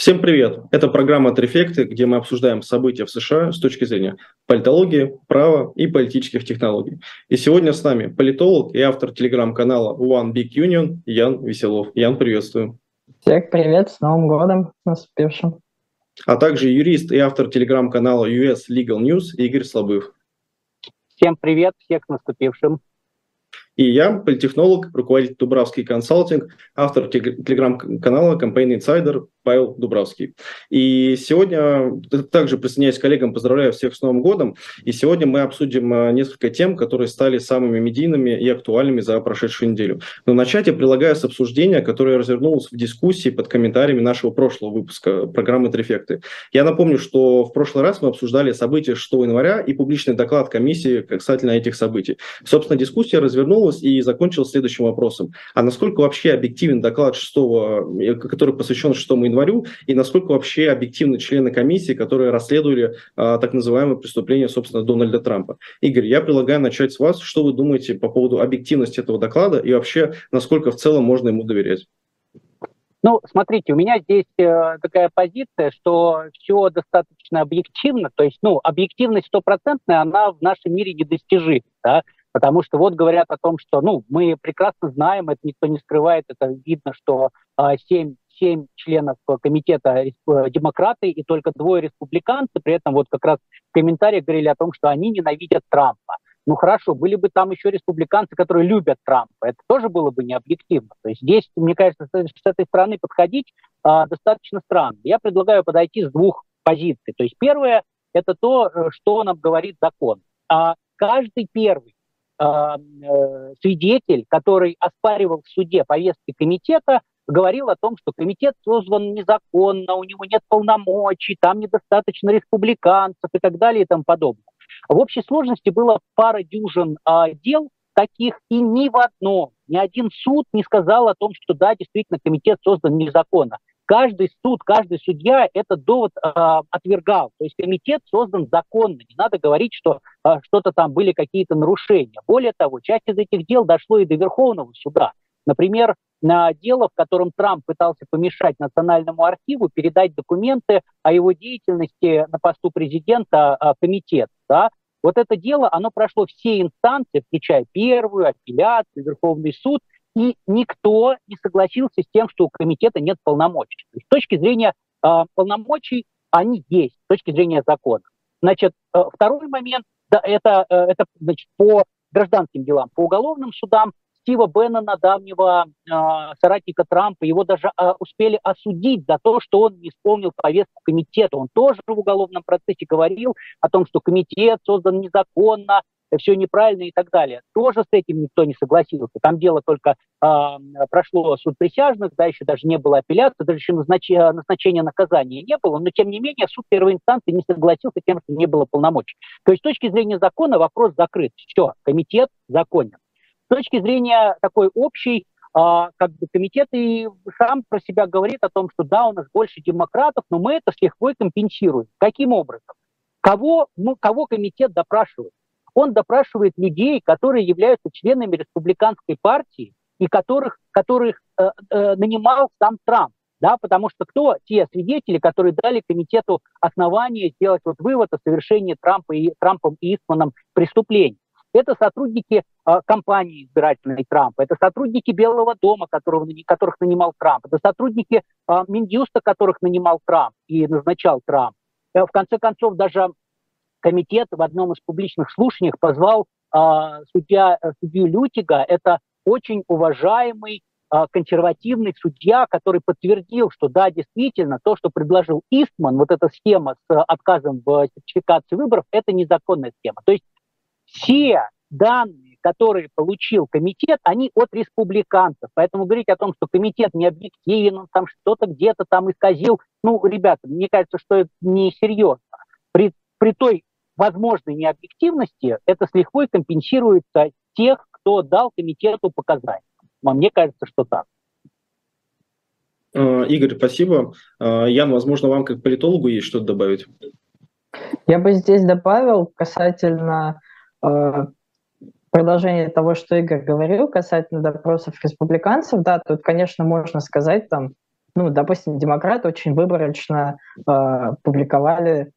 Всем привет! Это программа «Трефекты», где мы обсуждаем события в США с точки зрения политологии, права и политических технологий. И сегодня с нами политолог и автор телеграм-канала One Big Union Ян Веселов. Ян, приветствую. Всех привет, с Новым годом наступившим. А также юрист и автор телеграм-канала US Legal News Игорь Слабых. Всем привет, всех наступившим. И я, политехнолог, руководитель Дубравский консалтинг, автор телеграм-канала Campaign Insider Павел Дубравский. И сегодня также присоединяюсь к коллегам, поздравляю всех с Новым годом. И сегодня мы обсудим а, несколько тем, которые стали самыми медийными и актуальными за прошедшую неделю. Но начать я предлагаю с обсуждения, которое развернулось в дискуссии под комментариями нашего прошлого выпуска программы «Трефекты». Я напомню, что в прошлый раз мы обсуждали события 6 января и публичный доклад комиссии касательно этих событий. Собственно, дискуссия развернулась и закончилась следующим вопросом. А насколько вообще объективен доклад 6, э, который посвящен 6 январю, и насколько вообще объективны члены комиссии, которые расследовали а, так называемое преступление, собственно, Дональда Трампа. Игорь, я предлагаю начать с вас. Что вы думаете по поводу объективности этого доклада и вообще, насколько в целом можно ему доверять? Ну, смотрите, у меня здесь э, такая позиция, что все достаточно объективно, то есть, ну, объективность стопроцентная, она в нашем мире недостижима, да, потому что вот говорят о том, что, ну, мы прекрасно знаем, это никто не скрывает, это видно, что э, 7 семь членов комитета демократы и только двое республиканцы. При этом вот как раз в комментариях говорили о том, что они ненавидят Трампа. Ну хорошо, были бы там еще республиканцы, которые любят Трампа. Это тоже было бы необъективно. То есть здесь, мне кажется, с этой стороны подходить а, достаточно странно. Я предлагаю подойти с двух позиций. То есть первое – это то, э, что нам говорит закон. А каждый первый а, э, свидетель, который оспаривал в суде повестки комитета, говорил о том, что комитет создан незаконно, у него нет полномочий, там недостаточно республиканцев и так далее и тому подобное. В общей сложности было пара дюжин а, дел таких, и ни в одном, ни один суд не сказал о том, что да, действительно, комитет создан незаконно. Каждый суд, каждый судья этот довод э, отвергал. То есть комитет создан законно. Не надо говорить, что э, что-то там были какие-то нарушения. Более того, часть из этих дел дошло и до Верховного суда. Например, на дело, в котором Трамп пытался помешать Национальному архиву передать документы о его деятельности на посту президента а, комитет. Да? Вот это дело, оно прошло все инстанции, включая первую, апелляцию, Верховный суд, и никто не согласился с тем, что у комитета нет полномочий. То есть, с точки зрения э, полномочий они есть, с точки зрения закона. Значит, э, второй момент, да, это, э, это значит, по гражданским делам, по уголовным судам Стива Беннона, давнего э, соратника Трампа, его даже э, успели осудить за то, что он не исполнил повестку комитета. Он тоже в уголовном процессе говорил о том, что комитет создан незаконно, все неправильно и так далее. Тоже с этим никто не согласился. Там дело только э, прошло суд присяжных, да, еще даже не было апелляции, даже еще назнач... назначения наказания не было, но тем не менее суд первой инстанции не согласился тем, что не было полномочий. То есть с точки зрения закона вопрос закрыт. Все, комитет законен. С точки зрения такой общей, а, как бы комитет и сам про себя говорит о том, что да, у нас больше демократов, но мы это с лихвой компенсируем. Каким образом? Кого, ну, кого комитет допрашивает? Он допрашивает людей, которые являются членами республиканской партии и которых, которых э, э, нанимал сам Трамп. Да, потому что кто те свидетели, которые дали комитету основание сделать вот вывод о совершении Трампа и, Трампом и Истманом преступлений? Это сотрудники э, компании избирательной Трампа, это сотрудники Белого дома, которого, которых нанимал Трамп, это сотрудники э, Минюста, которых нанимал Трамп и назначал Трамп. Э, в конце концов, даже комитет в одном из публичных слушаний позвал э, судья, судью Лютига, это очень уважаемый консервативный судья, который подтвердил, что да, действительно, то, что предложил Истман, вот эта схема с отказом в сертификации выборов, это незаконная схема. То есть все данные, которые получил комитет, они от республиканцев. Поэтому говорить о том, что комитет не объективен, он там что-то где-то там исказил, ну, ребята, мне кажется, что это несерьезно. При, при той возможной необъективности это с лихвой компенсируется тех, кто дал комитету показания. Мне кажется, что так. Э, Игорь, спасибо. Э, Ян, возможно, вам как политологу есть что-то добавить? Я бы здесь добавил касательно продолжение того, что Игорь говорил касательно допросов республиканцев, да, тут, конечно, можно сказать там ну, допустим, демократы очень выборочно э, публиковали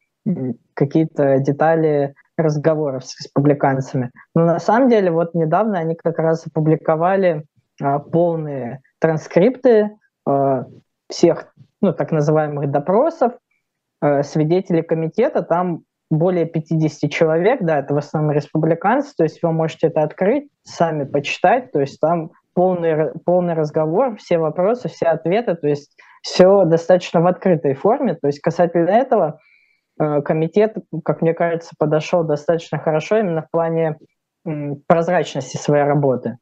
какие-то детали разговоров с республиканцами. Но на самом деле вот недавно они как раз опубликовали э, полные транскрипты э, всех ну, так называемых допросов э, свидетелей комитета. Там более 50 человек, да, это в основном республиканцы, то есть вы можете это открыть, сами почитать, то есть там полный, полный разговор, все вопросы, все ответы, то есть все достаточно в открытой форме. То есть касательно этого э, комитет, как мне кажется, подошел достаточно хорошо именно в плане прозрачности своей работы.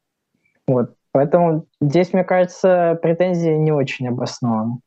Вот. Поэтому здесь, мне кажется, претензии не очень обоснованы.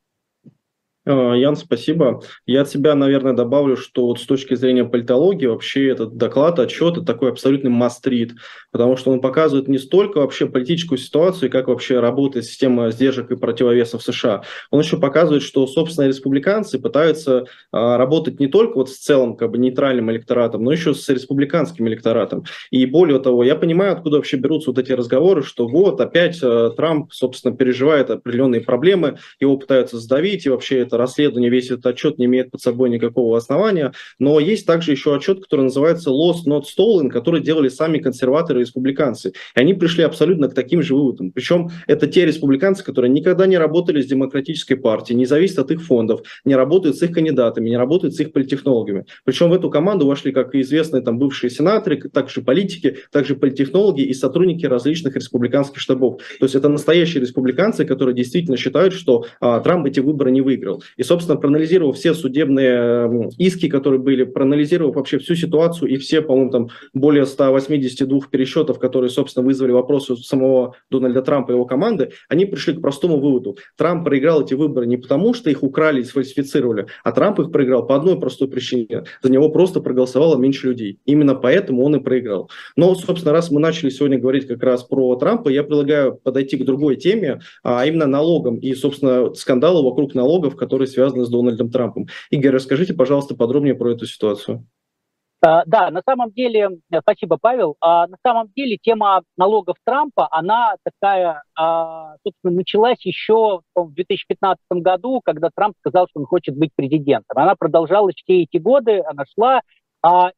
А, Ян, спасибо. Я от себя, наверное, добавлю, что вот с точки зрения политологии вообще этот доклад, отчет – это такой абсолютный мастрит, потому что он показывает не столько вообще политическую ситуацию, как вообще работает система сдержек и противовесов США. Он еще показывает, что, собственно, республиканцы пытаются а, работать не только вот с целым как бы нейтральным электоратом, но еще с республиканским электоратом. И более того, я понимаю, откуда вообще берутся вот эти разговоры, что вот опять а, Трамп, собственно, переживает определенные проблемы, его пытаются сдавить, и вообще это это расследование, весь этот отчет не имеет под собой никакого основания. Но есть также еще отчет, который называется Lost Not Stolen, который делали сами консерваторы и республиканцы. И они пришли абсолютно к таким же выводам. Причем это те республиканцы, которые никогда не работали с демократической партией, не зависят от их фондов, не работают с их кандидатами, не работают с их политтехнологами. Причем в эту команду вошли как и известные там бывшие сенаторы, также политики, также политтехнологи и сотрудники различных республиканских штабов. То есть это настоящие республиканцы, которые действительно считают, что а, Трамп эти выборы не выиграл. И, собственно, проанализировав все судебные иски, которые были, проанализировав вообще всю ситуацию и все, по-моему, там более 182 пересчетов, которые, собственно, вызвали вопросы самого Дональда Трампа и его команды, они пришли к простому выводу. Трамп проиграл эти выборы не потому, что их украли и сфальсифицировали, а Трамп их проиграл по одной простой причине. За него просто проголосовало меньше людей. Именно поэтому он и проиграл. Но, собственно, раз мы начали сегодня говорить как раз про Трампа, я предлагаю подойти к другой теме, а именно налогам и, собственно, скандалу вокруг налогов, которые которые связаны с Дональдом Трампом. Игорь, расскажите, пожалуйста, подробнее про эту ситуацию. А, да, на самом деле, э, спасибо, Павел. А, на самом деле тема налогов Трампа, она такая, а, собственно, началась еще в 2015 году, когда Трамп сказал, что он хочет быть президентом. Она продолжалась все эти годы, она шла.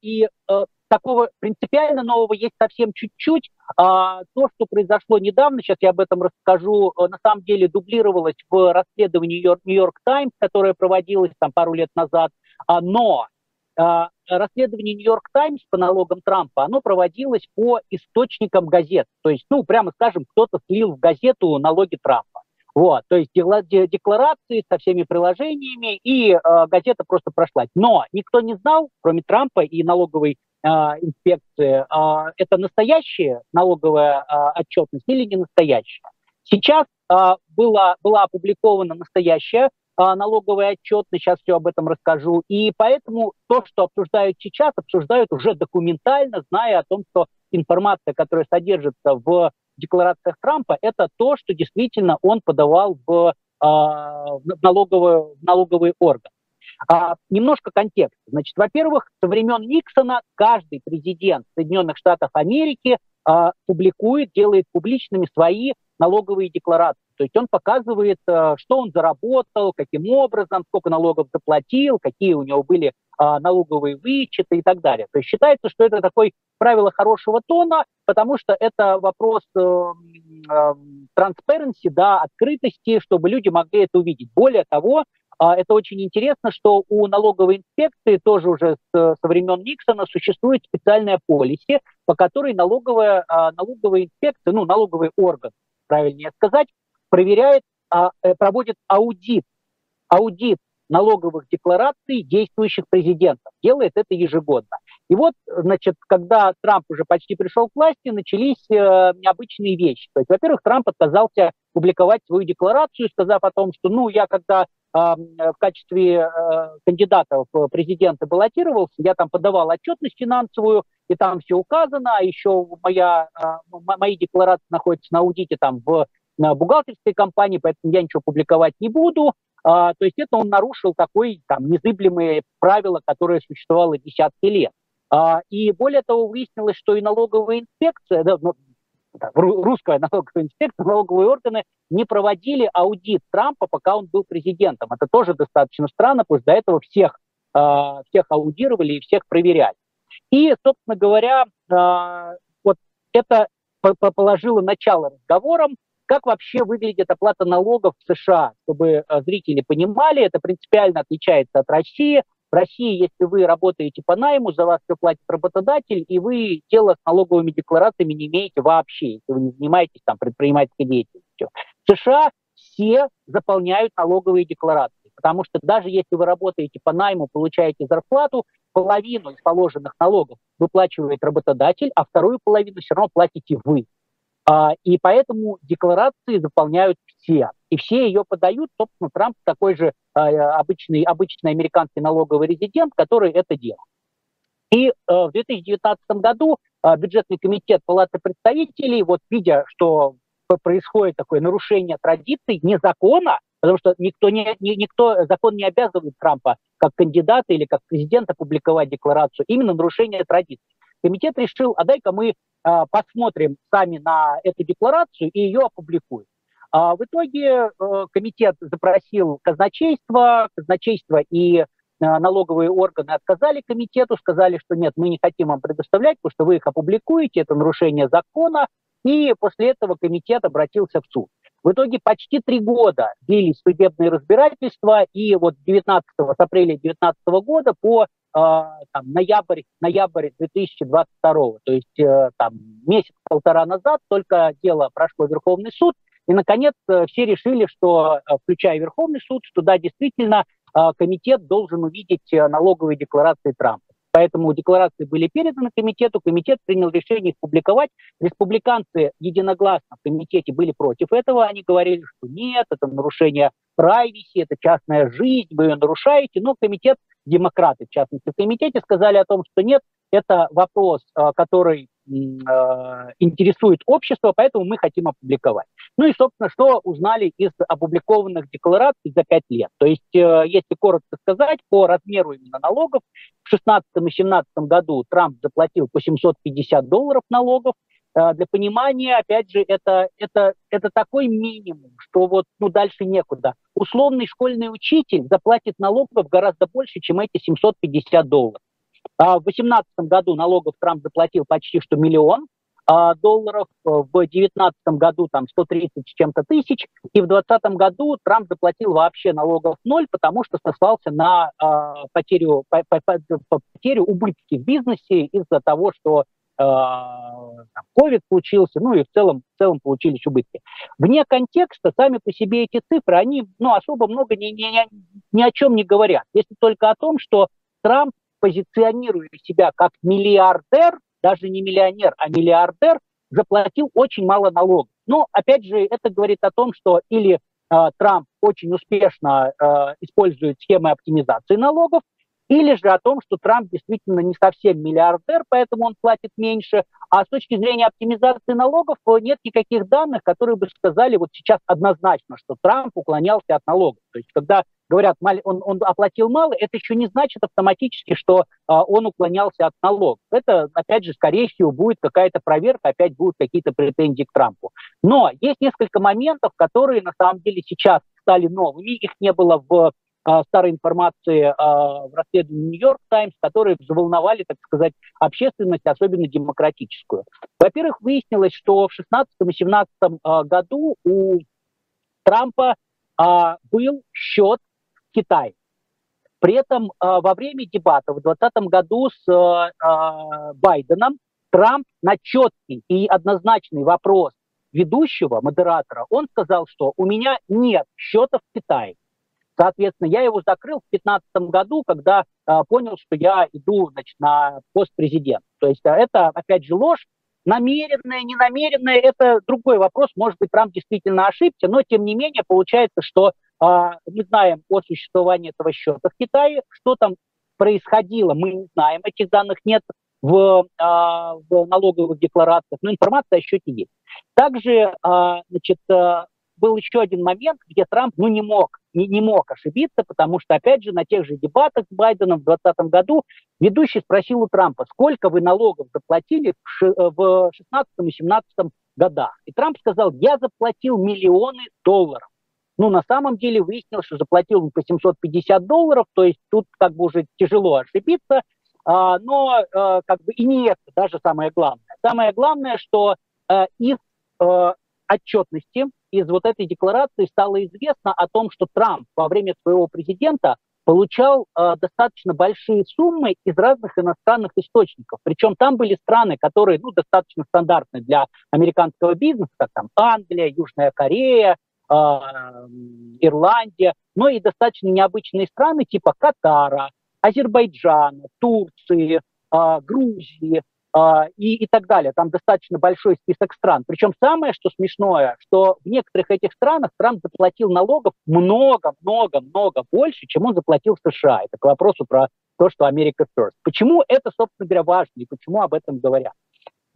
И э, такого принципиально нового есть совсем чуть-чуть. А, то, что произошло недавно, сейчас я об этом расскажу, э, на самом деле дублировалось в расследовании Нью-Йорк Таймс, которое проводилось там пару лет назад. А, но а, расследование Нью-Йорк Таймс по налогам Трампа, оно проводилось по источникам газет. То есть, ну, прямо скажем, кто-то слил в газету налоги Трампа. Вот, то есть декларации со всеми приложениями, и э, газета просто прошла. Но никто не знал, кроме Трампа и налоговой инспекции, э, это настоящая налоговая э, отчетность или не настоящая. Сейчас была, была опубликована настоящая налоговая отчетность, сейчас все об этом расскажу, и поэтому то, что обсуждают сейчас, обсуждают уже документально, зная о том, что информация, которая содержится в декларациях Трампа, это то, что действительно он подавал в, а, в, налоговый, в налоговый орган. А, немножко контекста. Значит, во-первых, со времен Никсона каждый президент Соединенных Штатов Америки а, публикует, делает публичными свои налоговые декларации. То есть он показывает, а, что он заработал, каким образом, сколько налогов заплатил, какие у него были а, налоговые вычеты и так далее. То есть считается, что это такое правило хорошего тона, потому что это вопрос э, э, transparency, да, открытости, чтобы люди могли это увидеть. Более того, э, это очень интересно, что у налоговой инспекции тоже уже с, со времен Никсона существует специальная полиси, по которой налоговая, э, налоговая инспекция, ну, налоговый орган, правильнее сказать, проверяет, э, проводит аудит аудит налоговых деклараций действующих президентов. Делает это ежегодно. И вот, значит, когда Трамп уже почти пришел к власти, начались э, необычные вещи. То есть, во-первых, Трамп отказался публиковать свою декларацию, сказав о том, что, ну, я когда э, в качестве э, кандидата в президенты баллотировался, я там подавал отчетность финансовую, и там все указано, а еще моя, э, мои декларации находятся на аудите там в бухгалтерской компании, поэтому я ничего публиковать не буду. А, то есть это он нарушил такое там, незыблемое правило, которое существовало десятки лет. А, и более того, выяснилось, что и налоговая инспекция, да, ну, русская налоговая инспекция, налоговые органы не проводили аудит Трампа, пока он был президентом. Это тоже достаточно странно, потому что до этого всех, э, всех аудировали и всех проверяли. И, собственно говоря, э, вот это положило начало разговорам, как вообще выглядит оплата налогов в США, чтобы зрители понимали, это принципиально отличается от России. России, если вы работаете по найму, за вас все платит работодатель, и вы дело с налоговыми декларациями не имеете вообще, если вы не занимаетесь там предпринимательской деятельностью. В США все заполняют налоговые декларации, потому что даже если вы работаете по найму, получаете зарплату, половину из положенных налогов выплачивает работодатель, а вторую половину все равно платите вы. А, и поэтому декларации заполняют все. И все ее подают. Собственно, Трамп такой же а, обычный, обычный американский налоговый резидент, который это делал. И а, в 2019 году бюджетный комитет Палаты представителей, вот видя, что происходит такое нарушение традиций, не закона, потому что никто, не, никто, закон не обязывает Трампа как кандидата или как президента публиковать декларацию, именно нарушение традиций. Комитет решил, а дай-ка мы а, посмотрим сами на эту декларацию и ее опубликуем. А в итоге э, комитет запросил казначейство, казначейство и э, налоговые органы отказали комитету, сказали, что нет, мы не хотим вам предоставлять, потому что вы их опубликуете, это нарушение закона, и после этого комитет обратился в суд. В итоге почти три года длились судебные разбирательства, и вот 19, с апреля 2019 года по э, там, ноябрь, ноябрь 2022, то есть э, там месяц-полтора назад только дело прошло Верховный суд, и, наконец, э, все решили, что, э, включая Верховный суд, что да, действительно, э, комитет должен увидеть налоговые декларации Трампа. Поэтому декларации были переданы комитету, комитет принял решение их публиковать. Республиканцы единогласно в комитете были против этого, они говорили, что нет, это нарушение privacy, это частная жизнь, вы ее нарушаете, но комитет, демократы в частности в комитете, сказали о том, что нет, это вопрос, который интересует общество, поэтому мы хотим опубликовать. Ну и, собственно, что узнали из опубликованных деклараций за пять лет. То есть, э, если коротко сказать, по размеру именно налогов, в 2016 и 2017 году Трамп заплатил по 750 долларов налогов. Э, для понимания, опять же, это, это, это такой минимум, что вот ну, дальше некуда. Условный школьный учитель заплатит налогов гораздо больше, чем эти 750 долларов. А в 2018 году налогов Трамп заплатил почти что миллион а, долларов, в 2019 году там 130 с чем-то тысяч, и в 2020 году Трамп заплатил вообще налогов ноль, потому что сослался на а, потерю, по, по, по, потерю убытки в бизнесе из-за того, что COVID случился, ну и в целом, в целом получились убытки. Вне контекста сами по себе эти цифры, они ну, особо много ни, ни, ни о чем не говорят, если только о том, что Трамп позиционируя себя как миллиардер, даже не миллионер, а миллиардер, заплатил очень мало налогов. Но, опять же, это говорит о том, что или э, Трамп очень успешно э, использует схемы оптимизации налогов, или же о том, что Трамп действительно не совсем миллиардер, поэтому он платит меньше. А с точки зрения оптимизации налогов нет никаких данных, которые бы сказали вот сейчас однозначно, что Трамп уклонялся от налогов. То есть когда говорят, он, он оплатил мало, это еще не значит автоматически, что а, он уклонялся от налогов. Это, опять же, скорее всего, будет какая-то проверка, опять будут какие-то претензии к Трампу. Но есть несколько моментов, которые на самом деле сейчас стали новыми, их не было в а, старой информации а, в расследовании Нью-Йорк Таймс, которые заволновали, так сказать, общественность, особенно демократическую. Во-первых, выяснилось, что в 2016 и 2017 а, году у Трампа был счет в Китае. При этом во время дебатов в 2020 году с Байденом Трамп на четкий и однозначный вопрос ведущего, модератора, он сказал, что у меня нет счета в Китае. Соответственно, я его закрыл в 2015 году, когда э, понял, что я иду значит, на пост президента. То есть а, это, опять же, ложь. Намеренная, ненамеренная, это другой вопрос. Может быть, Трамп действительно ошибся, но тем не менее получается, что э, мы знаем о существовании этого счета в Китае. Что там происходило, мы не знаем, этих данных нет в, э, в налоговых декларациях, но информация о счете есть. Также э, значит, был еще один момент, где Трамп ну, не, мог, не, не мог ошибиться, потому что, опять же, на тех же дебатах с Байденом в 2020 году ведущий спросил у Трампа, сколько вы налогов заплатили в 2016 и 2017 годах. И Трамп сказал, я заплатил миллионы долларов. Ну, на самом деле выяснилось, что заплатил он по 750 долларов, то есть тут как бы уже тяжело ошибиться, а, но а, как бы и не это даже самое главное. Самое главное, что а, из а, отчетности, из вот этой декларации стало известно о том, что Трамп во время своего президента получал э, достаточно большие суммы из разных иностранных источников. Причем там были страны, которые ну, достаточно стандартны для американского бизнеса, как там Англия, Южная Корея, Ирландия, но и достаточно необычные страны типа Катара, Азербайджана, Турции, э, Грузии, а, и, и так далее. Там достаточно большой список стран. Причем самое, что смешное, что в некоторых этих странах Трамп заплатил налогов много-много-много больше, чем он заплатил в США. Это к вопросу про то, что Америка first. Почему это, собственно говоря, важно и почему об этом говорят?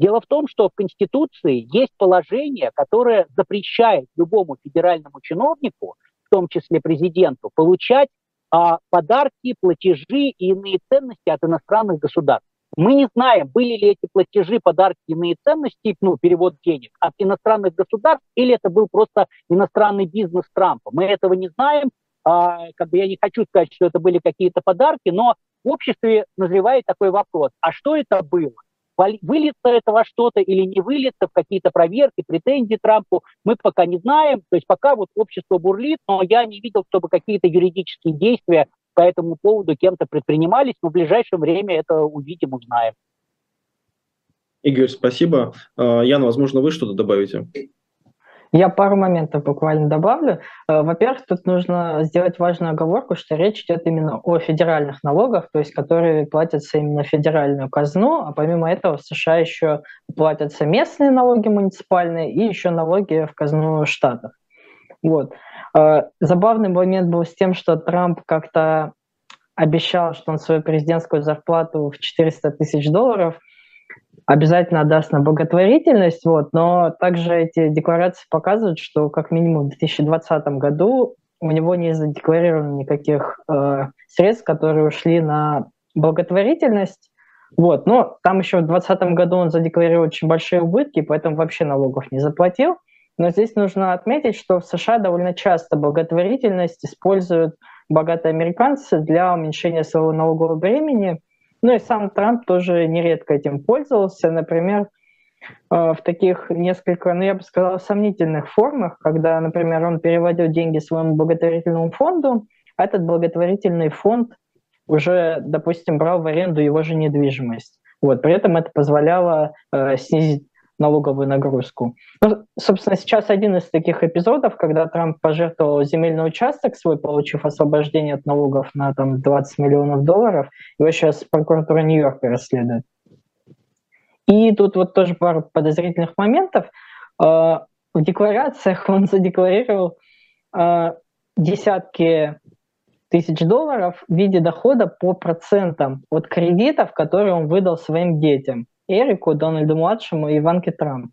Дело в том, что в Конституции есть положение, которое запрещает любому федеральному чиновнику, в том числе президенту, получать а, подарки, платежи и иные ценности от иностранных государств. Мы не знаем, были ли эти платежи, подарки, иные ценности, ну, перевод денег от иностранных государств, или это был просто иностранный бизнес Трампа. Мы этого не знаем. А, как бы я не хочу сказать, что это были какие-то подарки, но в обществе назревает такой вопрос. А что это было? Выльется это во что-то или не выльется, в какие-то проверки, претензии Трампу, мы пока не знаем. То есть пока вот общество бурлит, но я не видел, чтобы какие-то юридические действия по этому поводу кем-то предпринимались, но в ближайшее время это увидим, узнаем. Игорь, спасибо. А, Яна, возможно, вы что-то добавите? Я пару моментов буквально добавлю. Э, во-первых, тут нужно сделать важную оговорку, что речь идет именно о федеральных налогах, то есть которые платятся именно федеральную казну, а помимо этого в США еще платятся местные налоги муниципальные и еще налоги в казну штатов. Вот. Э, забавный момент был с тем, что Трамп как-то обещал, что он свою президентскую зарплату в 400 тысяч долларов обязательно отдаст на благотворительность, вот, но также эти декларации показывают, что как минимум в 2020 году у него не задекларировано никаких э, средств, которые ушли на благотворительность. Вот, но там еще в 2020 году он задекларировал очень большие убытки, поэтому вообще налогов не заплатил. Но здесь нужно отметить, что в США довольно часто благотворительность используют богатые американцы для уменьшения своего налогового бремени. Ну и сам Трамп тоже нередко этим пользовался. Например, э, в таких несколько, ну я бы сказал, сомнительных формах, когда, например, он переводил деньги своему благотворительному фонду, а этот благотворительный фонд уже, допустим, брал в аренду его же недвижимость. Вот, при этом это позволяло э, снизить налоговую нагрузку. Ну, собственно, сейчас один из таких эпизодов, когда Трамп пожертвовал земельный участок свой, получив освобождение от налогов на там, 20 миллионов долларов. Его сейчас прокуратура Нью-Йорка расследует. И тут вот тоже пару подозрительных моментов. А, в декларациях он задекларировал а, десятки тысяч долларов в виде дохода по процентам от кредитов, которые он выдал своим детям. Эрику, Дональду-младшему и Иванке Трамп.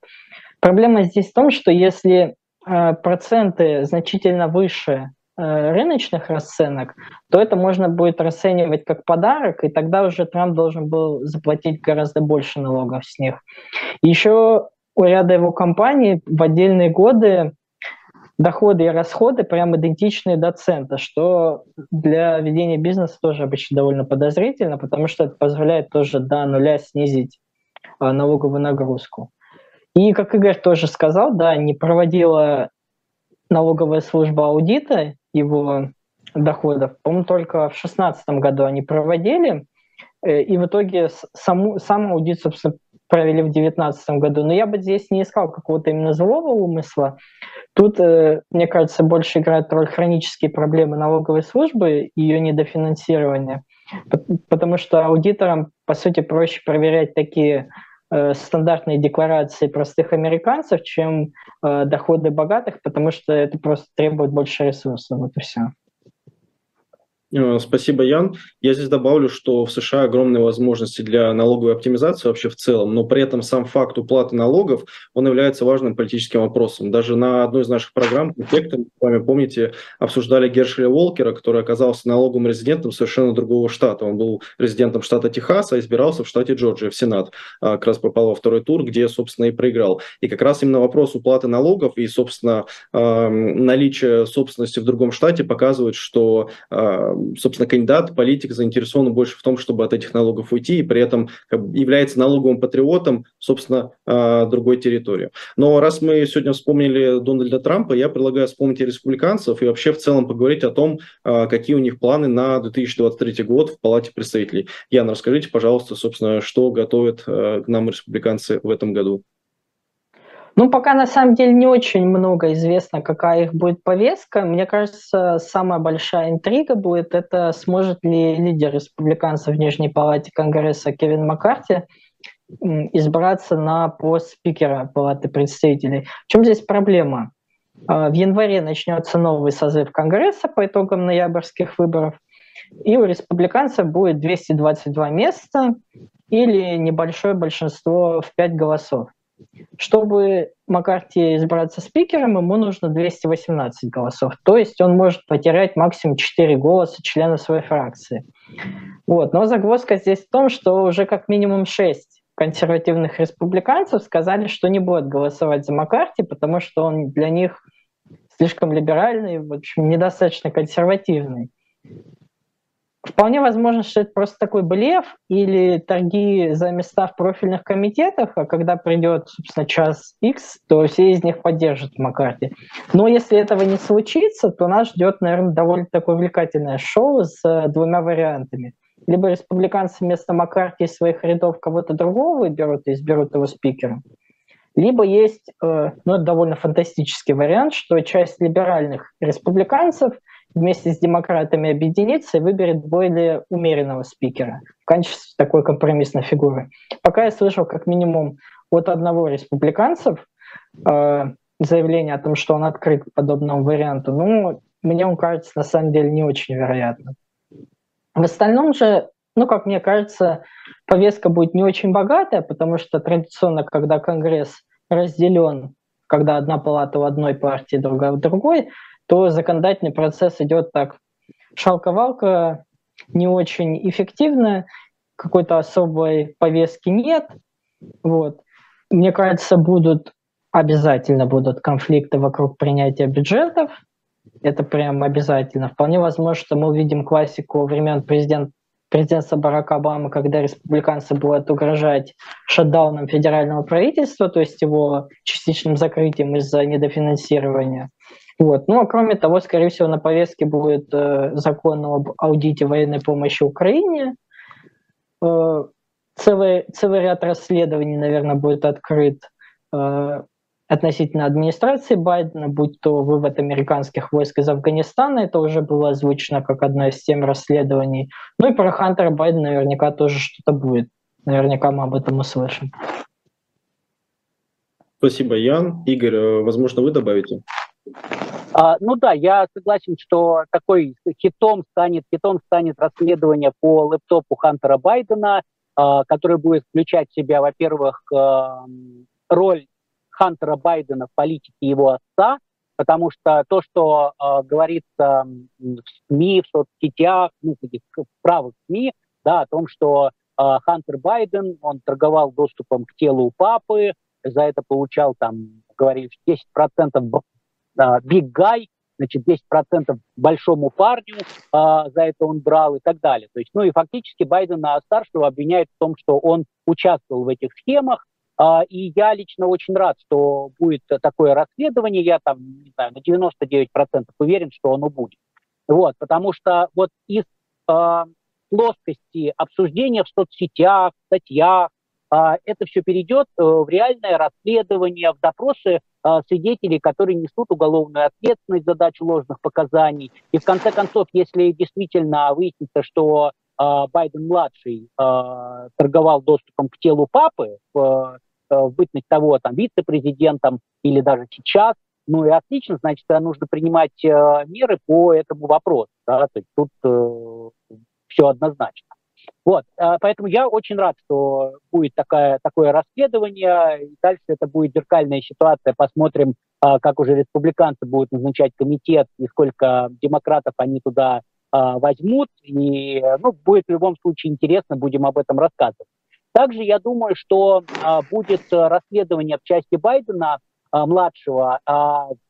Проблема здесь в том, что если э, проценты значительно выше э, рыночных расценок, то это можно будет расценивать как подарок, и тогда уже Трамп должен был заплатить гораздо больше налогов с них. Еще у ряда его компаний в отдельные годы доходы и расходы прям идентичные до цента, что для ведения бизнеса тоже обычно довольно подозрительно, потому что это позволяет тоже до нуля снизить налоговую нагрузку. И, как Игорь тоже сказал, да, не проводила налоговая служба аудита его доходов. По-моему, только в 2016 году они проводили, э, и в итоге саму, сам аудит, собственно, провели в 2019 году. Но я бы здесь не искал какого-то именно злого умысла. Тут, э, мне кажется, больше играют роль хронические проблемы налоговой службы и ее недофинансирование. Потому что аудиторам, по сути, проще проверять такие э, стандартные декларации простых американцев, чем э, доходы богатых, потому что это просто требует больше ресурсов. Вот и все. Э, спасибо, Ян. Я здесь добавлю, что в США огромные возможности для налоговой оптимизации вообще в целом, но при этом сам факт уплаты налогов, он является важным политическим вопросом. Даже на одной из наших программ, эффектом, с вами помните, обсуждали Гершеля Волкера, который оказался налоговым резидентом совершенно другого штата. Он был резидентом штата Техас, а избирался в штате Джорджия, в Сенат. А, как раз попал во второй тур, где, собственно, и проиграл. И как раз именно вопрос уплаты налогов и, собственно, наличие собственности в другом штате показывает, что собственно, кандидат, политик заинтересован больше в том, чтобы от этих налогов уйти, и при этом является налоговым патриотом, собственно, а, другой территории. Но раз мы сегодня вспомнили Дональда Трампа, я предлагаю вспомнить и республиканцев, и вообще в целом поговорить о том, а, какие у них планы на 2023 год в Палате представителей. Яна, расскажите, пожалуйста, собственно, что готовят а, к нам республиканцы в этом году. Ну, пока на самом деле не очень много известно, какая их будет повестка. Мне кажется, самая большая интрига будет, это сможет ли лидер республиканцев в Нижней Палате Конгресса Кевин Маккарти избраться на пост спикера Палаты представителей. В чем здесь проблема? А, в январе начнется новый созыв Конгресса по итогам ноябрьских выборов, и у республиканцев будет 222 места или небольшое большинство в 5 голосов. Чтобы Маккарти избраться спикером, ему нужно 218 голосов. То есть он может потерять максимум 4 голоса члена своей фракции. Вот. Но загвоздка здесь в том, что уже как минимум 6 консервативных республиканцев сказали, что не будут голосовать за Маккарти, потому что он для них слишком либеральный, в общем, недостаточно консервативный. Вполне возможно, что это просто такой блеф или торги за места в профильных комитетах, а когда придет, собственно, час X, то все из них поддержат Маккарти. Но если этого не случится, то нас ждет, наверное, довольно такое увлекательное шоу с э, двумя вариантами. Либо республиканцы вместо Маккарти из своих рядов кого-то другого выберут и изберут его спикером, либо есть, э, ну, это довольно фантастический вариант, что часть либеральных республиканцев – вместе с демократами объединится и выберет более умеренного спикера в качестве такой компромиссной фигуры. Пока я слышал как минимум от одного республиканцев э, заявление о том, что он открыт к подобному варианту, ну, мне он кажется на самом деле не очень вероятно. В остальном же, ну, как мне кажется, повестка будет не очень богатая, потому что традиционно, когда Конгресс разделен, когда одна палата у одной партии, другая у другой, то законодательный процесс идет так. Шалковалка не очень эффективна, какой-то особой повестки нет. Вот. Мне кажется, будут обязательно будут конфликты вокруг принятия бюджетов. Это прям обязательно. Вполне возможно, что мы увидим классику времен президент, президентства Барака Обамы, когда республиканцы будут угрожать шатдауном федерального правительства, то есть его частичным закрытием из-за недофинансирования. Вот. Ну а кроме того, скорее всего, на повестке будет э, закон об аудите военной помощи Украине. Э, целый, целый ряд расследований, наверное, будет открыт э, относительно администрации Байдена, будь то вывод американских войск из Афганистана, это уже было озвучено как одна из тем расследований. Ну и про Хантера Байдена наверняка тоже что-то будет. Наверняка мы об этом услышим. Спасибо, Ян. Игорь, э, возможно, вы добавите? А, ну да, я согласен, что такой хитом станет, хитом станет расследование по лэптопу Хантера Байдена, а, которое будет включать в себя, во-первых, а, роль Хантера Байдена в политике его отца, потому что то, что э, говорится в СМИ, в соцсетях, ну, в правых СМИ, да, о том, что э, Хантер Байден, он торговал доступом к телу папы, за это получал, там, говорили, 10% big guy, значит, 10% большому парню а, за это он брал и так далее. То есть, ну и фактически Байдена старшего обвиняют в том, что он участвовал в этих схемах, а, и я лично очень рад, что будет такое расследование, я там, не знаю, на 99% уверен, что оно будет. Вот, потому что вот из а, плоскости обсуждения в соцсетях, статьях, а, это все перейдет э, в реальное расследование, в допросы а, свидетелей, которые несут уголовную ответственность за дачу ложных показаний. И в конце концов, если действительно выяснится, что а, Байден-младший торговал доступом к телу папы в, в бытность того там, вице-президентом или даже сейчас, ну и отлично, значит, нужно принимать э, меры по этому вопросу. Да? То есть тут э, все однозначно. Вот, э, поэтому я очень рад, что будет такая, такое расследование, и дальше это будет зеркальная ситуация, посмотрим, э, как уже республиканцы будут назначать комитет, и сколько демократов они туда э, возьмут, и ну, будет в любом случае интересно, будем об этом рассказывать. Также я думаю, что будет расследование в части Байдена младшего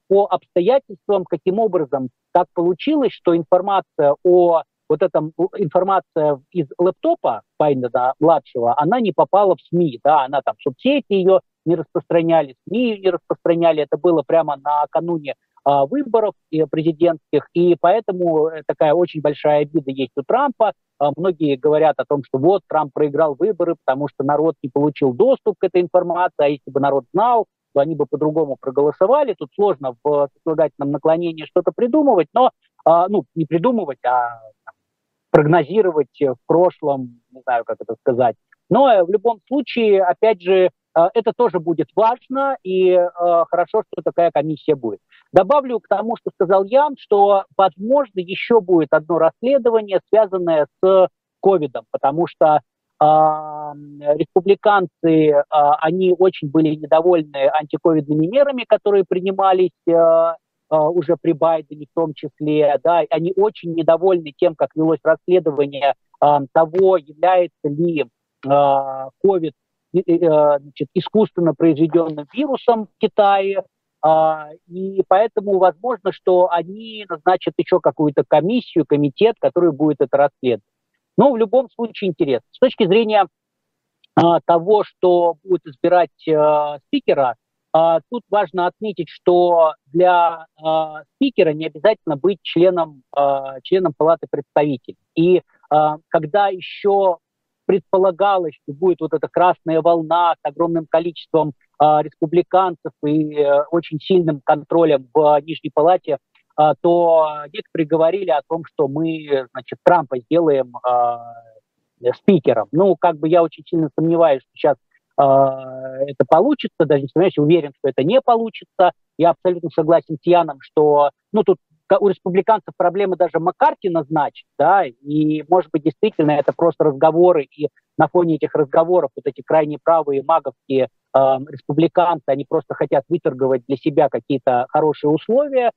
по обстоятельствам, каким образом так получилось, что информация о вот эта информация из лэптопа Байдена младшего, она не попала в СМИ, да, она там в соцсети ее не распространяли, СМИ ее не распространяли, это было прямо накануне а, выборов президентских, и поэтому э, такая очень большая обида есть у Трампа. А, многие говорят о том, что вот Трамп проиграл выборы, потому что народ не получил доступ к этой информации, а если бы народ знал, то они бы по-другому проголосовали. Тут сложно в сослагательном наклонении что-то придумывать, но, а, ну, не придумывать, а прогнозировать в прошлом, не знаю, как это сказать. Но э, в любом случае, опять же, а, это тоже будет важно, и э, хорошо, что такая комиссия будет. Добавлю к тому, что сказал Ян, что, возможно, еще будет одно расследование, связанное с ковидом, потому что э, республиканцы, э, они очень были недовольны антиковидными мерами, которые принимались э, уже при Байдене в том числе, да, они очень недовольны тем, как велось расследование э, того, является ли COVID Э, значит, искусственно произведенным вирусом в Китае, и поэтому возможно, что они назначат еще какую-то комиссию, комитет, который будет это расследовать. Но в любом случае интересно. С точки зрения того, что будет избирать а, тут важно отметить, что для спикера не обязательно быть членом, членом Палаты представителей. И когда еще предполагалось, что будет вот эта красная волна с огромным количеством э, республиканцев и э, очень сильным контролем в Нижней Палате, э, то некоторые говорили о том, что мы, значит, Трампа сделаем э, спикером. Ну, как бы я очень сильно сомневаюсь, что сейчас это получится, даже не сомневаюсь, уверен, что это не получится. Я абсолютно согласен с Яном, что, ну, тут у республиканцев проблемы даже Маккарти назначить, да, и, может быть, действительно это просто разговоры, и на фоне этих разговоров вот эти крайне правые маговские э, республиканцы, они просто хотят выторговать для себя какие-то хорошие условия, э,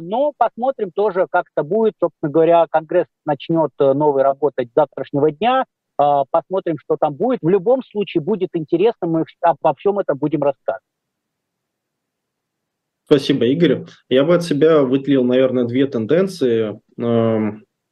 но посмотрим тоже, как это будет, собственно говоря, Конгресс начнет э, новый работать с завтрашнего дня, э, посмотрим, что там будет. В любом случае будет интересно, мы обо всем этом будем рассказывать. Спасибо, Игорь. Я бы от себя выделил, наверное, две тенденции.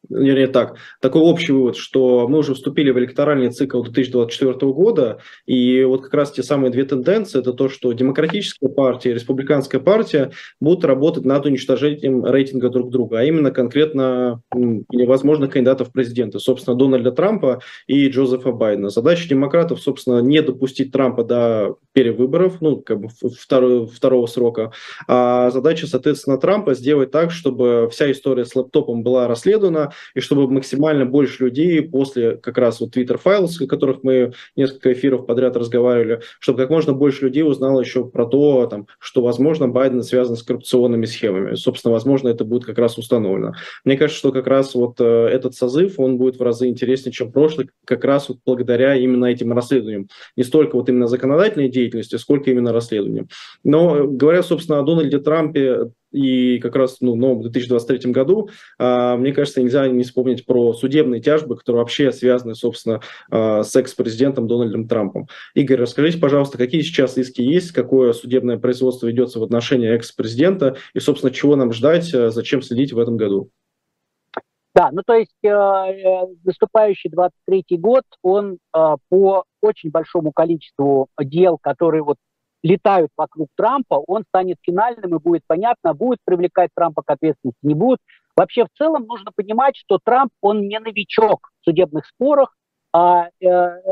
Вернее так, такой общий вывод, что мы уже вступили в электоральный цикл 2024 года, и вот как раз те самые две тенденции, это то, что демократическая партия и республиканская партия будут работать над уничтожением рейтинга друг друга, а именно конкретно невозможных кандидатов в президенты, собственно, Дональда Трампа и Джозефа Байдена. Задача демократов, собственно, не допустить Трампа до перевыборов, ну, как бы второго, второго срока, а задача, соответственно, Трампа сделать так, чтобы вся история с лэптопом была расследована, и чтобы максимально больше людей после как раз вот Twitter Files, о которых мы несколько эфиров подряд разговаривали, чтобы как можно больше людей узнало еще про то, там, что, возможно, Байден связан с коррупционными схемами. Собственно, возможно, это будет как раз установлено. Мне кажется, что как раз вот э, этот созыв, он будет в разы интереснее, чем прошлый, как раз вот благодаря именно этим расследованиям. Не столько вот именно законодательной деятельности, сколько именно расследованиям. Но э, говоря, собственно, о Дональде Трампе, и как раз ну, в 2023 году, а, мне кажется, нельзя не вспомнить про судебные тяжбы, которые вообще связаны, собственно, а, с экс-президентом Дональдом Трампом. Игорь, расскажите, пожалуйста, какие сейчас иски есть, какое судебное производство ведется в отношении экс-президента и, собственно, чего нам ждать, а, зачем следить в этом году? Да, ну то есть э, э наступающий 23 год, он э, по очень большому количеству дел, которые вот летают вокруг Трампа, он станет финальным и будет понятно, будет привлекать Трампа к ответственности, не будет. Вообще в целом нужно понимать, что Трамп, он не новичок в судебных спорах. А, э,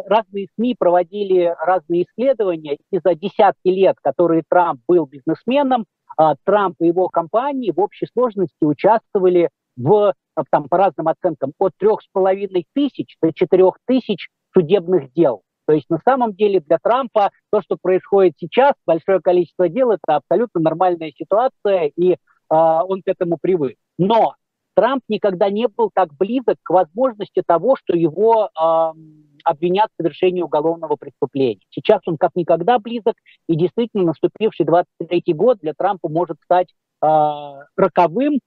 разные СМИ проводили разные исследования, и за десятки лет, которые Трамп был бизнесменом, а, Трамп и его компании в общей сложности участвовали в, там, по разным оценкам, от трех с половиной тысяч до четырех тысяч судебных дел. То есть на самом деле для Трампа то, что происходит сейчас, большое количество дел, это абсолютно нормальная ситуация, и э, он к этому привык. Но Трамп никогда не был так близок к возможности того, что его э, обвинят в совершении уголовного преступления. Сейчас он как никогда близок, и действительно наступивший 23 год для Трампа может стать э, роковым, э,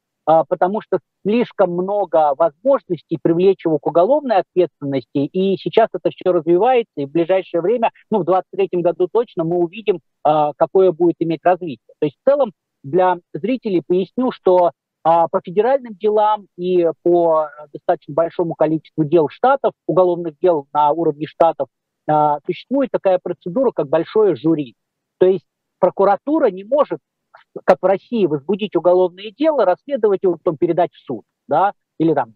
потому что слишком много возможностей привлечь его к уголовной ответственности, и сейчас это все развивается, и в ближайшее время, ну, в 23 году точно мы увидим, э, какое будет иметь развитие. То есть в целом для зрителей поясню, что а по федеральным делам и по достаточно большому количеству дел штатов, уголовных дел на уровне штатов, а, существует такая процедура, как большое жюри. То есть прокуратура не может, как в России, возбудить уголовное дело, расследовать его, потом передать в суд. Да? Или там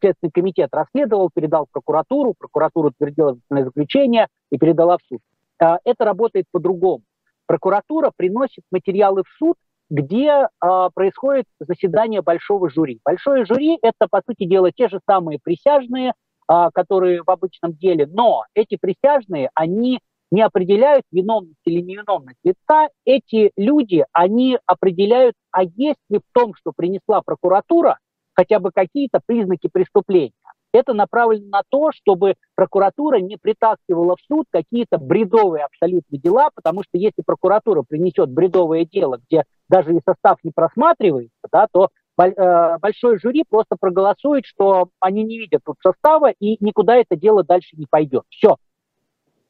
Следственный комитет расследовал, передал в прокуратуру, прокуратура утвердила заключение и передала в суд. А, это работает по-другому. Прокуратура приносит материалы в суд, где э, происходит заседание большого жюри. Большое жюри – это, по сути дела, те же самые присяжные, э, которые в обычном деле, но эти присяжные, они не определяют виновность или невиновность лица. Эти люди, они определяют, а есть ли в том, что принесла прокуратура, хотя бы какие-то признаки преступления. Это направлено на то, чтобы прокуратура не притаскивала в суд какие-то бредовые абсолютно дела, потому что если прокуратура принесет бредовое дело, где даже и состав не просматривается, да, то э, большой жюри просто проголосует, что они не видят тут состава и никуда это дело дальше не пойдет. Все,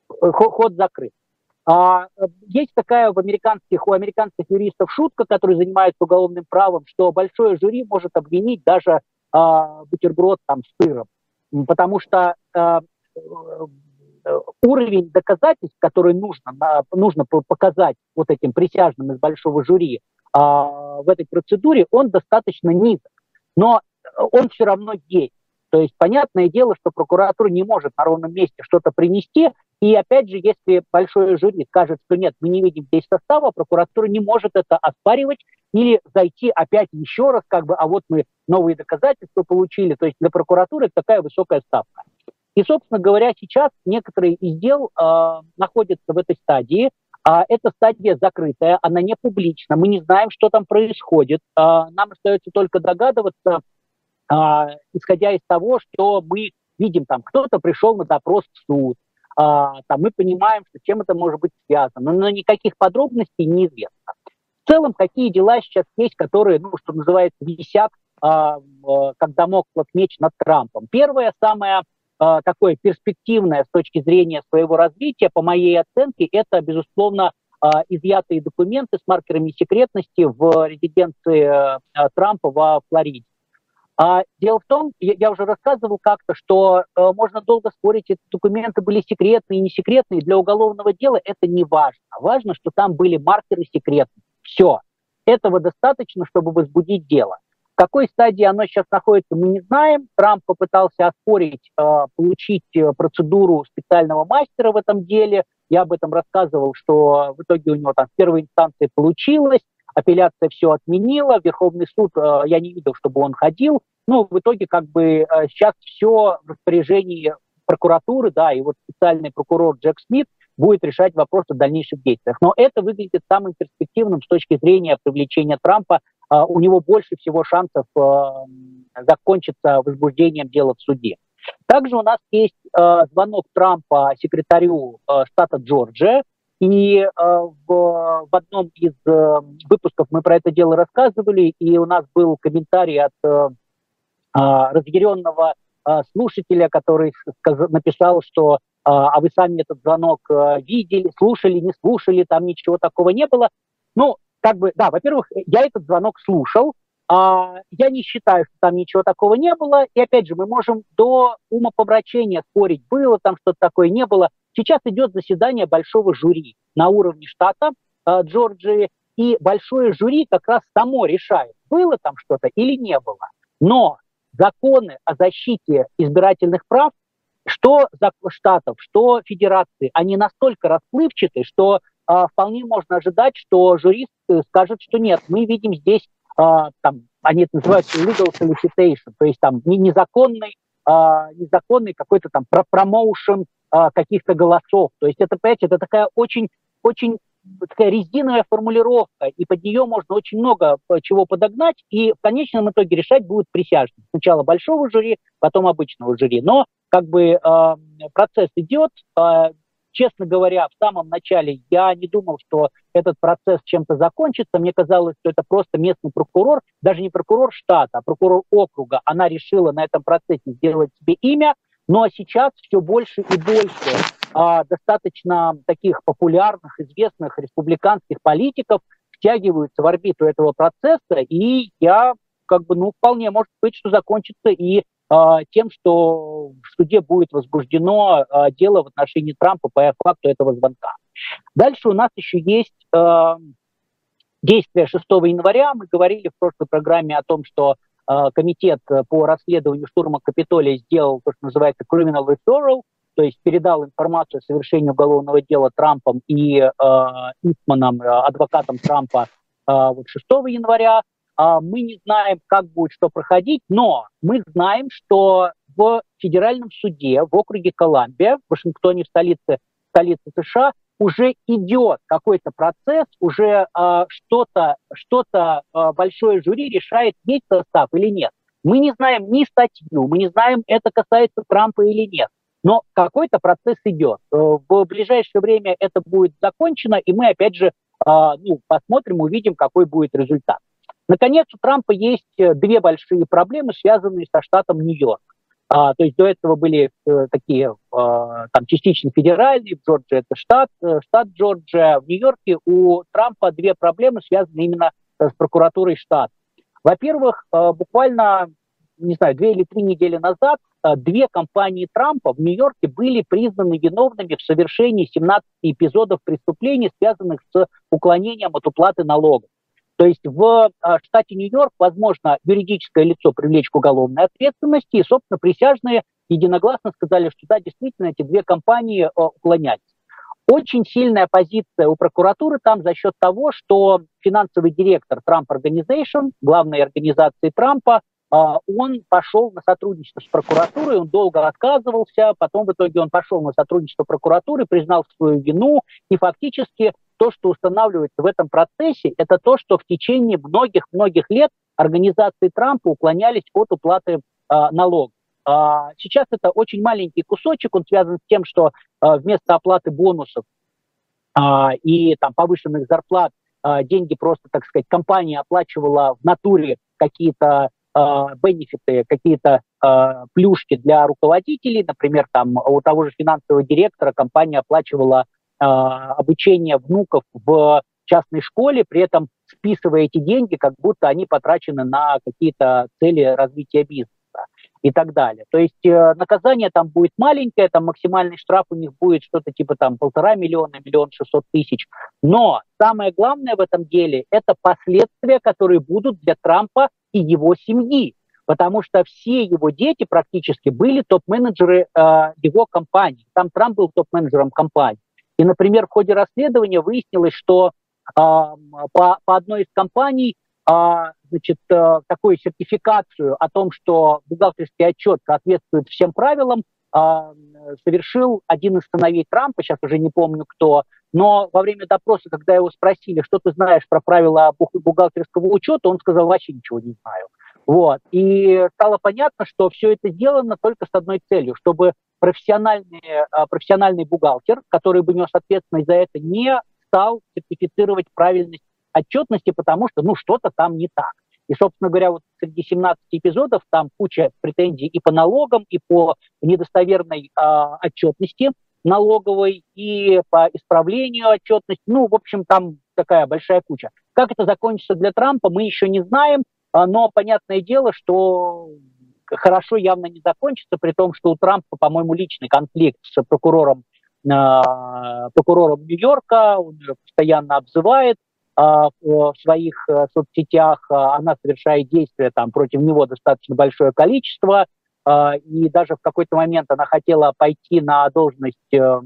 ход закрыт. А, есть такая в американских, у американских юристов шутка, которые занимаются уголовным правом, что большое жюри может обвинить даже а, бутерброд там с сыром, потому что а, уровень доказательств, который нужно, нужно показать вот этим присяжным из большого жюри а, в этой процедуре, он достаточно низок. Но он все равно есть. То есть понятное дело, что прокуратура не может на ровном месте что-то принести. И опять же, если большое жюри скажет, что нет, мы не видим здесь состава, прокуратура не может это оспаривать или зайти опять еще раз, как бы, а вот мы новые доказательства получили. То есть для прокуратуры такая высокая ставка. И, собственно говоря, сейчас некоторые из дел э, находятся в этой стадии. А эта стадия закрытая, она не публична, мы не знаем, что там происходит. А, нам остается только догадываться, а, исходя из того, что мы видим, там кто-то пришел на допрос в суд, а, там мы понимаем, что чем это может быть связано, но никаких подробностей неизвестно. В целом, какие дела сейчас есть, которые, ну, что называется, висят а, как домоклов меч над Трампом. Первое, самое а, такое перспективное с точки зрения своего развития, по моей оценке, это, безусловно, а, изъятые документы с маркерами секретности в резиденции а, Трампа во Флориде. А дело в том, я, я уже рассказывал как-то, что э, можно долго спорить, эти документы были секретные, не секретные. Для уголовного дела это не важно. Важно, что там были маркеры секретные. Все. Этого достаточно, чтобы возбудить дело. В какой стадии оно сейчас находится, мы не знаем. Трамп попытался оспорить, э, получить э, процедуру специального мастера в этом деле. Я об этом рассказывал, что в итоге у него там в первой инстанции получилось, апелляция все отменила, Верховный суд, э, я не видел, чтобы он ходил. Ну, в итоге как бы сейчас все в распоряжении прокуратуры, да, и вот специальный прокурор Джек Смит будет решать вопрос о дальнейших действиях. Но это выглядит самым перспективным с точки зрения привлечения Трампа а, у него больше всего шансов закончиться возбуждением дела в суде. Также у нас есть звонок Трампа секретарю штата Джорджия, и в, в одном из выпусков мы про это дело рассказывали, и у нас был комментарий от разъяренного слушателя, который написал, что а вы сами этот звонок видели, слушали, не слушали, там ничего такого не было. Ну, как бы, да, во-первых, я этот звонок слушал, а, я не считаю, что там ничего такого не было. И опять же, мы можем до умопомрачения спорить, было там что-то такое, не было. Сейчас идет заседание большого жюри на уровне штата э, Джорджии, и большое жюри как раз само решает, было там что-то или не было. Но законы о защите избирательных прав, что штатов, что федерации, они настолько расплывчаты, что а, вполне можно ожидать, что жюрист э, скажет, что нет, мы видим здесь, а, там, они это называют legal solicitation, то есть там незаконный, а, незаконный какой-то там промоушен а, каких-то голосов. То есть это, понимаете, это такая очень, очень такая резиновая формулировка, и под нее можно очень много э, чего подогнать, и в конечном итоге решать будут присяжные. Сначала большого жюри, потом обычного жюри. Но как бы э, процесс идет. Э, честно говоря, в самом начале я не думал, что этот процесс чем-то закончится. Мне казалось, что это просто местный прокурор, даже не прокурор штата, а прокурор округа. Она решила на этом процессе сделать себе имя, ну, а сейчас все больше и больше а, достаточно таких популярных, известных республиканских политиков втягиваются в орбиту этого процесса, и я как бы, ну, вполне может быть, что закончится и а, тем, что в суде будет возбуждено а, дело в отношении Трампа по факту этого звонка. Дальше у нас еще есть а, действие 6 января. Мы говорили в прошлой программе о том, что комитет по расследованию штурма Капитолия сделал то, что называется criminal referral, то есть передал информацию о совершении уголовного дела Трампом и э, Итманом, э, адвокатом Трампа, э, вот 6 января. Э, мы не знаем, как будет что проходить, но мы знаем, что в федеральном суде в округе Колумбия, в Вашингтоне, в столице, столице США, уже идет какой-то процесс, уже э, что-то что э, большое жюри решает, есть состав или нет. Мы не знаем ни статью, мы не знаем, это касается Трампа или нет. Но какой-то процесс идет. Э, в ближайшее время это будет закончено, и мы опять же а, ну, посмотрим, увидим, какой будет результат. Наконец, у Трампа есть э, две большие проблемы, связанные со штатом Нью-Йорк. А, то есть до этого были э, такие а, там частично федеральные, Джорджии это штат, штат Джорджия. В Нью-Йорке у Трампа две проблемы, связанные именно с прокуратурой штата. Во-первых, буквально, не знаю, две или три недели назад Э, две компании Трампа в Нью-Йорке были признаны виновными в совершении 17 эпизодов преступлений, связанных с уклонением от уплаты налогов. То есть в э, штате Нью-Йорк возможно юридическое лицо привлечь к уголовной ответственности, и, собственно, присяжные единогласно сказали, что да, действительно, эти две компании э, уклонялись. Очень сильная позиция у прокуратуры там за счет того, что финансовый директор Trump Organization, главной организации Трампа, а, он пошел на сотрудничество с прокуратурой, он долго отказывался, потом в итоге он пошел на сотрудничество прокуратуры, признал свою вину, и фактически то, что устанавливается в этом процессе, это то, что в течение многих-многих лет организации Трампа уклонялись от уплаты а, налогов. А, сейчас это очень маленький кусочек, он связан с тем, что а, вместо оплаты бонусов а, и там, повышенных зарплат а, деньги просто, так сказать, компания оплачивала в натуре какие-то а, бенефиты, какие-то э, плюшки для руководителей. Например, там у того же финансового директора компания оплачивала э, обучение внуков в частной школе, при этом списывая эти деньги, как будто они потрачены на какие-то цели развития бизнеса и так далее. То есть э, наказание там будет маленькое, там максимальный штраф у них будет что-то типа там полтора миллиона, миллион шестьсот тысяч. Но самое главное в этом деле – это последствия, которые будут для Трампа и его семьи, потому что все его дети практически были топ-менеджеры э, его компании. Там Трамп был топ-менеджером компании. И, например, в ходе расследования выяснилось, что э, по, по одной из компаний э, значит, э, такую сертификацию о том, что бухгалтерский отчет соответствует всем правилам, э, совершил один из сыновей Трампа, сейчас уже не помню кто, но во время допроса, когда его спросили, что ты знаешь про правила бухгалтерского учета, он сказал, вообще ничего не знаю. Вот. И стало понятно, что все это сделано только с одной целью, чтобы профессиональный, а, профессиональный бухгалтер, который бы нес ответственность за это, не стал сертифицировать правильность отчетности, потому что ну что-то там не так. И, собственно говоря, вот среди 17 эпизодов там куча претензий и по налогам, и по недостоверной э, отчетности налоговой, и по исправлению отчетности. Ну, в общем, там такая большая куча. Как это закончится для Трампа, мы еще не знаем, а, но понятное дело, что хорошо явно не закончится, при том, что у Трампа, по-моему, личный конфликт с прокурором, э, прокурором Нью-Йорка, он ее постоянно обзывает, а, в своих э, соцсетях, она совершает действия там против него достаточно большое количество, и даже в какой-то момент она хотела пойти на должность э,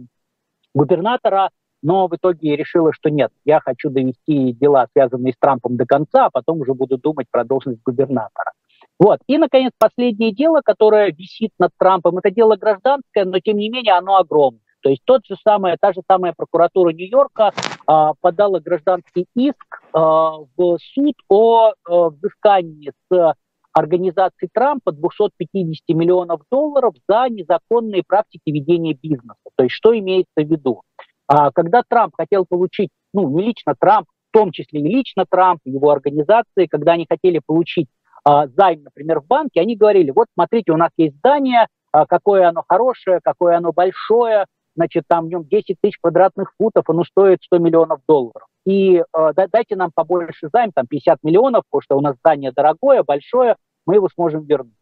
губернатора, но в итоге решила, что нет, я хочу довести дела, связанные с Трампом, до конца, а потом уже буду думать про должность губернатора. Вот. И, наконец, последнее дело, которое висит над Трампом, это дело гражданское, но, тем не менее, оно огромное. То есть тот же самый, та же самая прокуратура Нью-Йорка а, подала гражданский иск а, в суд о а, взыскании с организации Трампа 250 миллионов долларов за незаконные практики ведения бизнеса. То есть что имеется в виду? А, когда Трамп хотел получить, ну не лично Трамп, в том числе и лично Трамп, его организации, когда они хотели получить займ, например, в банке, они говорили, вот смотрите, у нас есть здание, а, какое оно хорошее, какое оно большое, значит, там в нем 10 тысяч квадратных футов, оно стоит 100 миллионов долларов. И э, дайте нам побольше займ, там 50 миллионов, потому что у нас здание дорогое, большое, мы его сможем вернуть.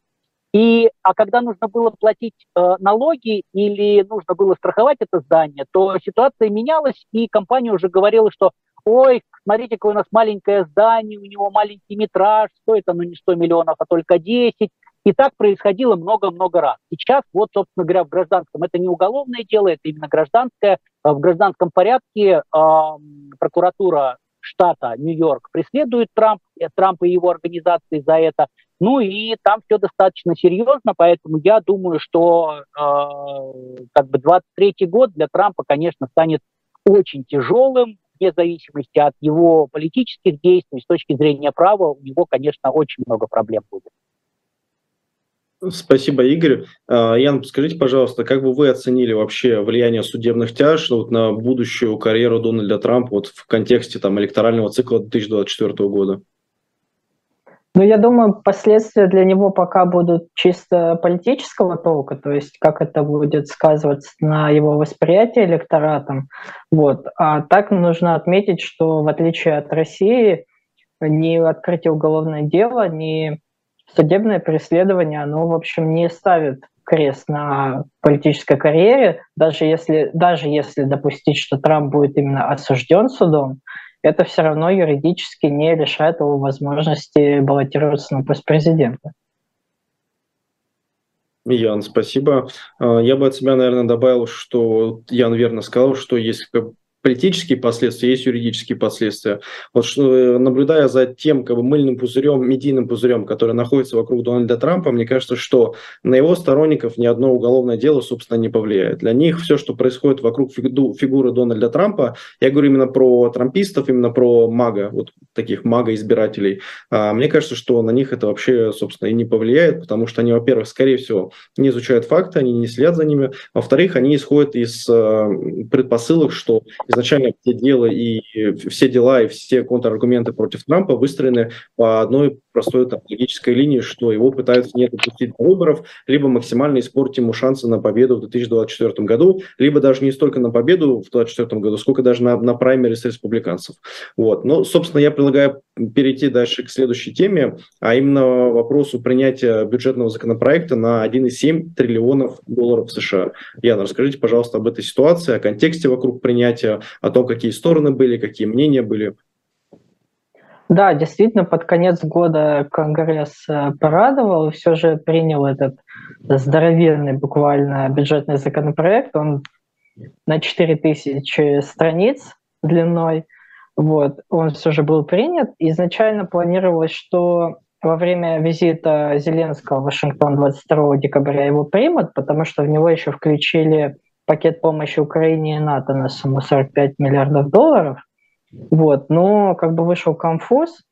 И, а когда нужно было платить э, налоги или нужно было страховать это здание, то ситуация менялась, и компания уже говорила, что ой, смотрите, какое у нас маленькое здание, у него маленький метраж, стоит оно не 100 миллионов, а только 10. И так происходило много-много раз. Сейчас, вот, собственно говоря, в гражданском, это не уголовное дело, это именно гражданское. А в гражданском порядке э, прокуратура штата Нью-Йорк преследует Трамп, э, Трамп и его организации за это. Ну и там все достаточно серьезно, поэтому я думаю, что э, как бы 23 год для Трампа, конечно, станет очень тяжелым, вне зависимости от его политических действий, с точки зрения права, у него, конечно, очень много проблем будет. Спасибо, Игорь. А, Ян, скажите, пожалуйста, как бы вы оценили вообще влияние судебных тяж вот, на будущую карьеру Дональда Трампа вот, в контексте там, электорального цикла 2024 года? Ну, я думаю, последствия для него пока будут чисто политического толка, то есть как это будет сказываться на его восприятии электоратом. Вот. А так нужно отметить, что в отличие от России, ни открытие уголовное дело, ни судебное преследование, оно, в общем, не ставит крест на политической карьере, даже если, даже если допустить, что Трамп будет именно осужден судом, это все равно юридически не лишает его возможности баллотироваться на пост президента. Ян, спасибо. А, я бы от себя, наверное, добавил, что Ян верно сказал, что есть политические последствия, есть юридические последствия. Вот что, э, наблюдая за тем как бы, мыльным пузырем, медийным пузырем, который находится вокруг Дональда Трампа, мне кажется, что на его сторонников ни одно уголовное дело, собственно, не повлияет. Для них все, что происходит вокруг фигуры Дональда Трампа, я говорю именно про трампистов, именно про мага, вот таких мага-избирателей, а, мне кажется, что на них это вообще, собственно, и не повлияет, потому что они, во-первых, скорее всего, не изучают факты, они не следят за ними, во-вторых, они исходят из э, предпосылок, что изначально все дела и все дела и все контраргументы против Трампа выстроены по одной простой там, логической линии, что его пытаются не допустить до выборов, либо максимально испортить ему шансы на победу в 2024 году, либо даже не столько на победу в 2024 году, сколько даже на, на праймерис республиканцев. Вот. Но, собственно, я предлагаю перейти дальше к следующей теме, а именно вопросу принятия бюджетного законопроекта на 1,7 триллионов долларов США. Яна, расскажите, пожалуйста, об этой ситуации, о контексте вокруг принятия, о том, какие стороны были, какие мнения были. Да, действительно, под конец года Конгресс э, порадовал все же принял этот здоровенный буквально бюджетный законопроект. Он на 4000 страниц длиной. Вот, он все же был принят. Изначально планировалось, что во время визита Зеленского в Вашингтон 22 декабря его примут, потому что в него еще включили пакет помощи Украине и НАТО на сумму 45 миллиардов долларов. Вот, но как бы вышел конфуз,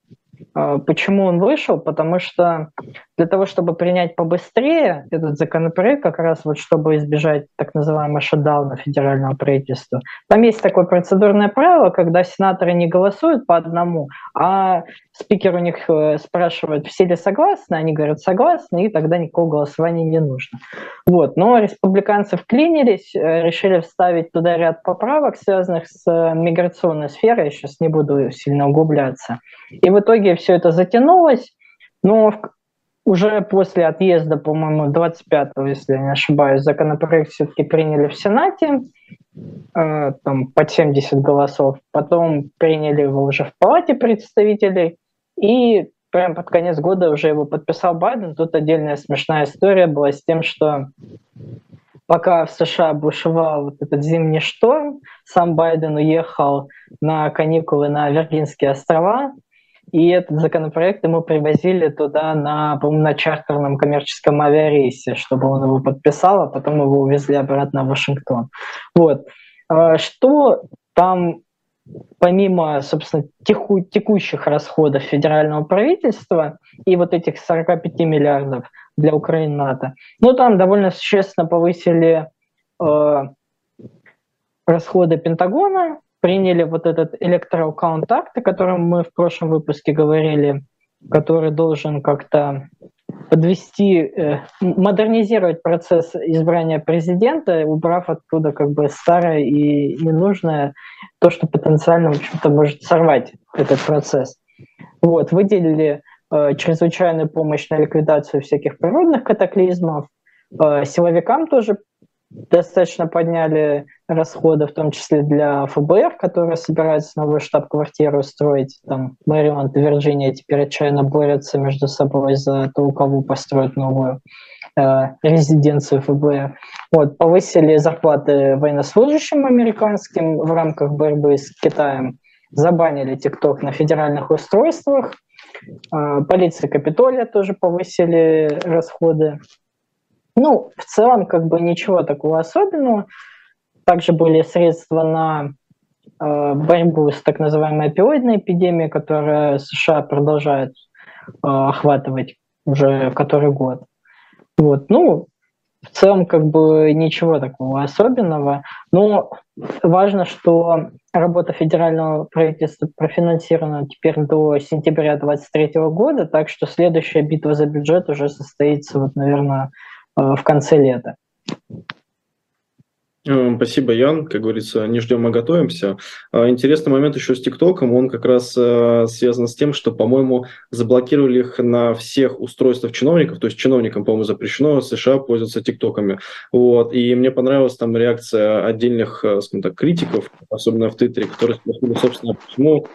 а, почему он вышел? Потому что для того, чтобы принять побыстрее этот законопроект, как раз вот чтобы избежать так называемого шатдауна федерального правительства, там есть такое процедурное правило, когда сенаторы не голосуют по одному, а спикер у них э, спрашивает, все ли согласны, они говорят согласны, и тогда никакого голосования не нужно. Вот. Но республиканцы вклинились, э, решили вставить туда ряд поправок, связанных с э, миграционной сферой, я сейчас не буду сильно углубляться. И в итоге все это затянулось, но уже после отъезда, по-моему, 25-го, если я не ошибаюсь, законопроект все-таки приняли в Сенате, э, там под 70 голосов, потом приняли его уже в Палате представителей, и прямо под конец года уже его подписал Байден. Тут отдельная смешная история была с тем, что пока в США бушевал вот этот зимний шторм, сам Байден уехал на каникулы на Виргинские острова, и этот законопроект ему привозили туда на, по на чартерном коммерческом авиарейсе, чтобы он его подписал, а потом его увезли обратно в Вашингтон. Вот. А что там помимо, собственно, теку, текущих расходов федерального правительства и вот этих 45 миллиардов для Украины НАТО, ну, там довольно существенно повысили э, расходы Пентагона, приняли вот этот Electoral Count о котором мы в прошлом выпуске говорили, который должен как-то подвести, э, модернизировать процесс избрания президента, убрав оттуда как бы старое и ненужное, то, что потенциально, в общем-то, может сорвать этот процесс. Вот, выделили э, чрезвычайную помощь на ликвидацию всяких природных катаклизмов, э, силовикам тоже достаточно подняли расходы, в том числе для ФБР, которые собираются новую штаб-квартиру строить. Там Мэриленд и Вирджиния теперь отчаянно борются между собой за то, у кого построить новую э, резиденцию ФБР. Вот, повысили зарплаты военнослужащим американским в рамках борьбы с Китаем, забанили ТикТок на федеральных устройствах, э, полиция Капитолия тоже повысили расходы. Ну, в целом, как бы ничего такого особенного. Также были средства на э, борьбу с так называемой опиоидной эпидемией, которая США продолжает э, охватывать уже который год. Вот, ну, в целом, как бы ничего такого особенного. Но важно, что работа федерального правительства профинансирована теперь до сентября 2023 года, так что следующая битва за бюджет уже состоится, вот, наверное, Э, в конце лета. Э, спасибо, Ян. Как говорится, не ждем, а готовимся. Э, интересный момент еще с ТикТоком. Он как раз связан с тем, что, по-моему, заблокировали их на всех устройствах чиновников. То есть чиновникам, по-моему, запрещено в США пользоваться ТикТоками. Вот. И мне понравилась там реакция отдельных, скажем так, критиков, особенно в Твиттере, которые спросили, собственно, почему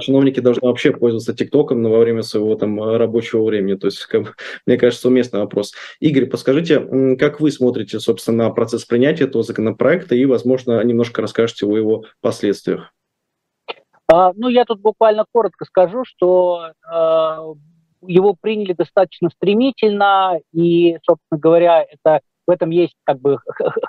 чиновники должны вообще пользоваться ТикТоком во время своего там рабочего времени. То есть, как, мне кажется, уместный вопрос. Игорь, подскажите, как вы смотрите, собственно, на процесс принятия этого законопроекта? Проекта и, возможно, немножко расскажете о его последствиях. А, ну, я тут буквально коротко скажу, что а, его приняли достаточно стремительно, и, собственно говоря, это в этом есть как бы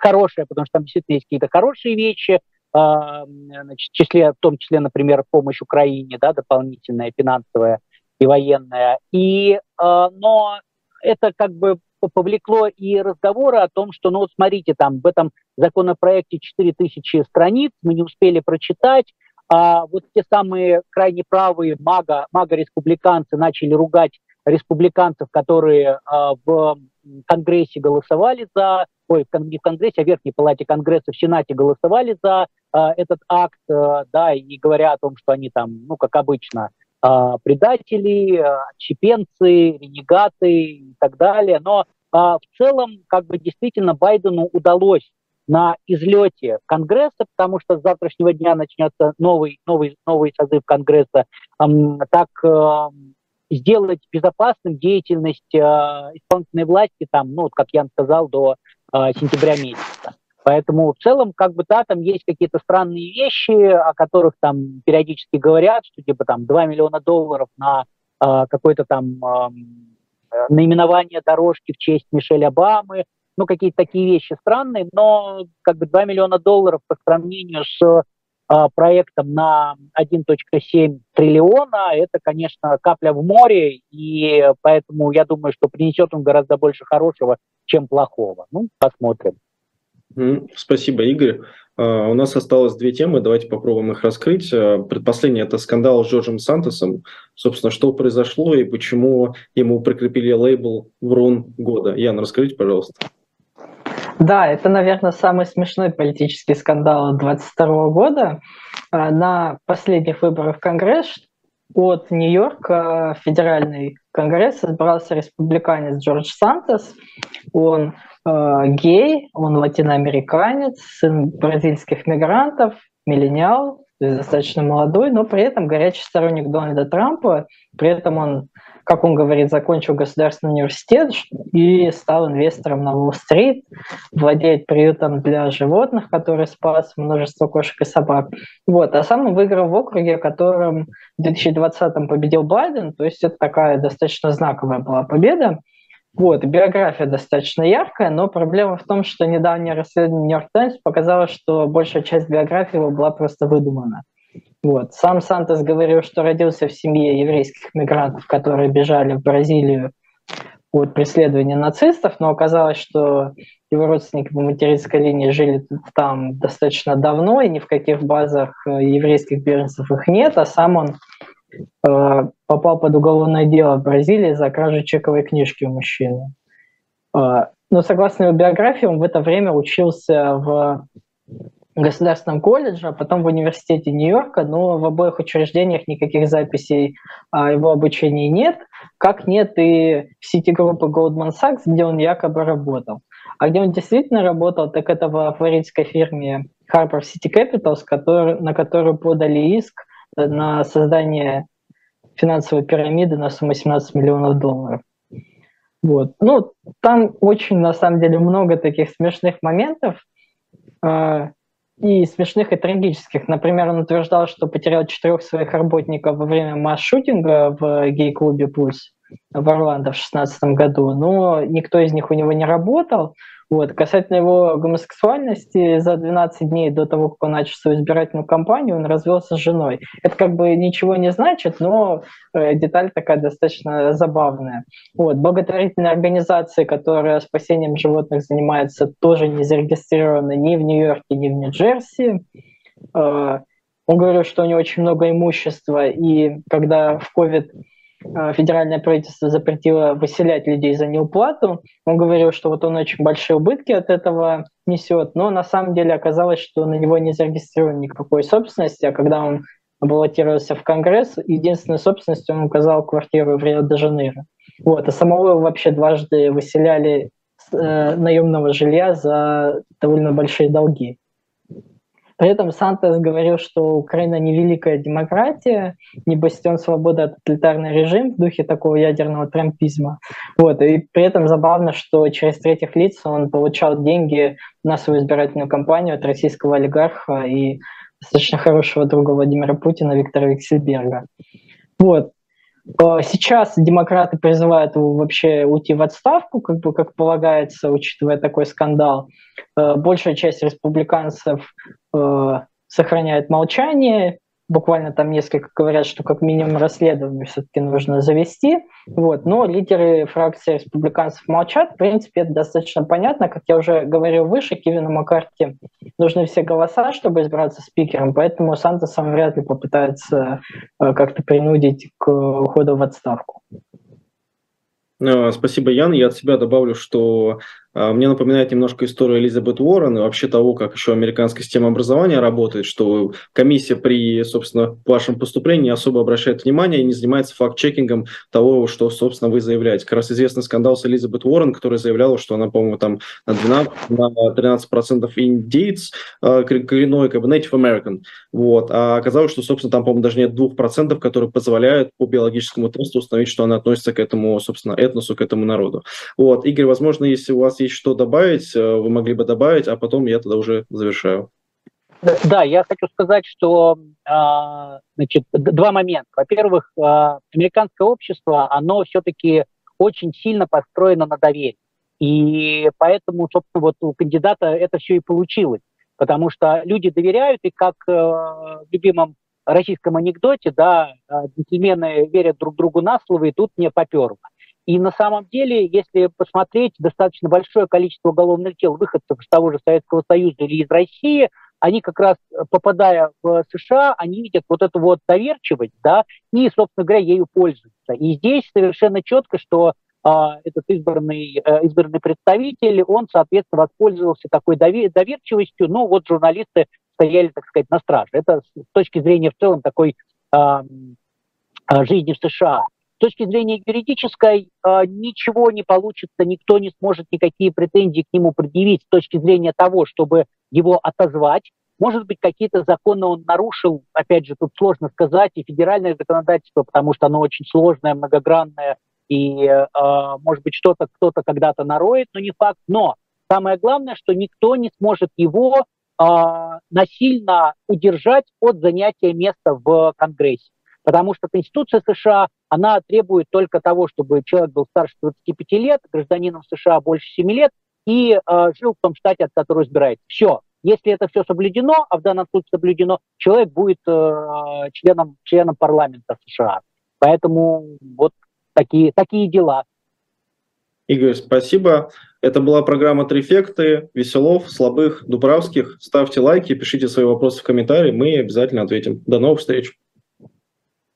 хорошее, потому что там действительно есть какие-то хорошие вещи, а, значит, в, числе, в том числе, например, помощь Украине, да, дополнительная, финансовая и военная. И, а, но это как бы повлекло и разговоры о том, что, ну вот смотрите, там в этом законопроекте 4000 страниц, мы не успели прочитать, а вот те самые крайне правые мага, мага-республиканцы начали ругать республиканцев, которые а, в Конгрессе голосовали за, ой, не в Конгрессе, а в Верхней Палате Конгресса, в Сенате голосовали за а, этот акт, а, да, и говоря о том, что они там, ну, как обычно, а, предатели, отщепенцы, ренегаты и так далее. Но а, в целом, как бы действительно Байдену удалось на излете Конгресса, потому что с завтрашнего дня начнется новый, новый, новый созыв Конгресса, так сделать безопасным деятельность э, исполнительной власти, там, ну, как я сказал, до э, сентября месяца. Поэтому в целом, как бы, да, там есть какие-то странные вещи, о которых там периодически говорят, что типа там 2 миллиона долларов на э, какой-то там наименование дорожки в честь Мишель Обамы, ну, какие-то такие вещи странные, но как бы 2 миллиона долларов по сравнению с а, проектом на 1.7 триллиона, это, конечно, капля в море, и поэтому я думаю, что принесет он гораздо больше хорошего, чем плохого. Ну, посмотрим. Спасибо, Игорь. А, у нас осталось две темы, давайте попробуем их раскрыть. А, предпоследний – это скандал с Джорджем Сантосом. Собственно, что произошло и почему ему прикрепили лейбл «Врун года». Яна, расскажите, пожалуйста. Да, это, наверное, самый смешной политический скандал 2022 года. А, на последних выборах в Конгресс от Нью-Йорка федеральный конгресс избрался республиканец Джордж Сантос. Он э, гей, он латиноамериканец, сын бразильских мигрантов, миллениал, то есть достаточно молодой, но при этом горячий сторонник Дональда Трампа. При этом он как он говорит, закончил государственный университет и стал инвестором на Уолл-стрит, владеет приютом для животных, который спас множество кошек и собак. Вот. А сам он выиграл в округе, в котором в 2020-м победил Байден, то есть это такая достаточно знаковая была победа. Вот, биография достаточно яркая, но проблема в том, что недавнее расследование Нью-Йорк Таймс показало, что большая часть биографии его была просто выдумана. Вот. Сам Сантос говорил, что родился в семье еврейских мигрантов, которые бежали в Бразилию от преследования нацистов, но оказалось, что его родственники по материнской линии жили там достаточно давно, и ни в каких базах э, еврейских беженцев их нет, а сам он попал под уголовное дело в Бразилии за кражу чековой книжки у мужчины. Э, но согласно его биографии, он в это время учился в государственном колледже, а потом в университете Нью-Йорка, но в обоих учреждениях никаких записей о его обучении нет, как нет и в сети группы Goldman Sachs, где он якобы работал. А где он действительно работал, так это во флоридской фирме Harper City который, на которую подали иск на создание финансовой пирамиды на сумму 17 миллионов долларов. Вот. Ну, там очень, на самом деле, много таких смешных моментов, э, и смешных, и трагических. Например, он утверждал, что потерял четырех своих работников во время масс-шутинга в гей-клубе «Пульс» в Орландо в 2016 году, но никто из них у него не работал, вот. Касательно его гомосексуальности, за 12 дней до того, как он начал свою избирательную кампанию, он развелся с женой. Это как бы ничего не значит, но э, деталь такая достаточно забавная. Вот. Благотворительные организации, которые спасением животных занимаются, тоже не зарегистрированы ни в Нью-Йорке, ни в Нью-Джерси. Э, он говорил, что у него очень много имущества, и когда в COVID федеральное правительство запретило выселять людей за неуплату. Он говорил, что вот он очень большие убытки от этого несет, но на самом деле оказалось, что на него не зарегистрировано никакой собственности, а когда он баллотировался в Конгресс, единственной собственностью он указал квартиру в Рио-де-Жанейро. Вот, а самого вообще дважды выселяли э, наемного жилья за довольно большие долги. При этом Сантос говорил, что Украина не великая демократия, не бастион свободы, а тоталитарный режим в духе такого ядерного трампизма. Вот. И при этом забавно, что через третьих лиц он получал деньги на свою избирательную кампанию от российского олигарха и достаточно хорошего друга Владимира Путина Виктора Виксельберга. Вот. Э, сейчас демократы призывают его вообще уйти в отставку, как бы как полагается, учитывая такой скандал. Э, большая часть республиканцев э, сохраняет молчание, буквально там несколько говорят, что как минимум расследование все-таки нужно завести. Вот. Но лидеры фракции республиканцев молчат. В принципе, это достаточно понятно. Как я уже говорил выше, Кевину Маккарти нужны все голоса, чтобы избраться спикером, поэтому Сантосом вряд ли попытается э, как-то принудить к уходу в отставку. Э, спасибо, Ян. Я от себя добавлю, что а, мне напоминает немножко историю Элизабет Уоррен и вообще того, как еще американская система образования работает, что комиссия при, собственно, вашем поступлении особо обращает внимание и не занимается факт-чекингом того, что, собственно, вы заявляете. Как раз известный скандал с Элизабет Уоррен, которая заявляла, что она, по-моему, там на, 12, на 13% индейц, а, коренной, как бы Native American. Вот. А оказалось, что, собственно, там, по-моему, даже нет 2%, которые позволяют по биологическому тесту установить, что она относится к этому, собственно, этносу, к этому народу. Вот. Игорь, возможно, если у вас есть есть что добавить, э, вы могли бы добавить, а потом я тогда уже завершаю. Да, я хочу сказать, что а, значит, два момента. Во-первых, а, американское общество, оно все-таки очень сильно построено на доверии. И поэтому, собственно, вот у кандидата это все и получилось. Потому что люди доверяют, и как э, в любимом российском анекдоте, да, джентльмены верят друг другу на слово, и тут не поперло. И на самом деле, если посмотреть, достаточно большое количество уголовных дел выходцев из того же Советского Союза или из России, они как раз, попадая в США, они видят вот эту вот доверчивость, да, и, собственно говоря, ею пользуются. И здесь совершенно четко, что а, этот избранный, а, избранный представитель, он, соответственно, воспользовался такой довер- доверчивостью, ну, вот журналисты стояли, так сказать, на страже. Это с точки зрения в целом такой а, жизни в США. С точки зрения юридической э, ничего не получится, никто не сможет никакие претензии к нему предъявить с точки зрения того, чтобы его отозвать. Может быть, какие-то законы он нарушил, опять же, тут сложно сказать, и федеральное законодательство, потому что оно очень сложное, многогранное, и, э, может быть, что-то кто-то когда-то нароет, но не факт. Но самое главное, что никто не сможет его э, насильно удержать от занятия места в Конгрессе. Потому что Конституция США, она требует только того, чтобы человек был старше 25 лет, гражданином США больше 7 лет и э, жил в том штате, от которого избирается. Все. Если это все соблюдено, а в данном случае соблюдено, человек будет э, членом, членом парламента США. Поэтому вот такие, такие дела. Игорь, спасибо. Это была программа «Трефекты». Веселов, Слабых, Дубравских. Ставьте лайки, пишите свои вопросы в комментарии, мы обязательно ответим. До новых встреч.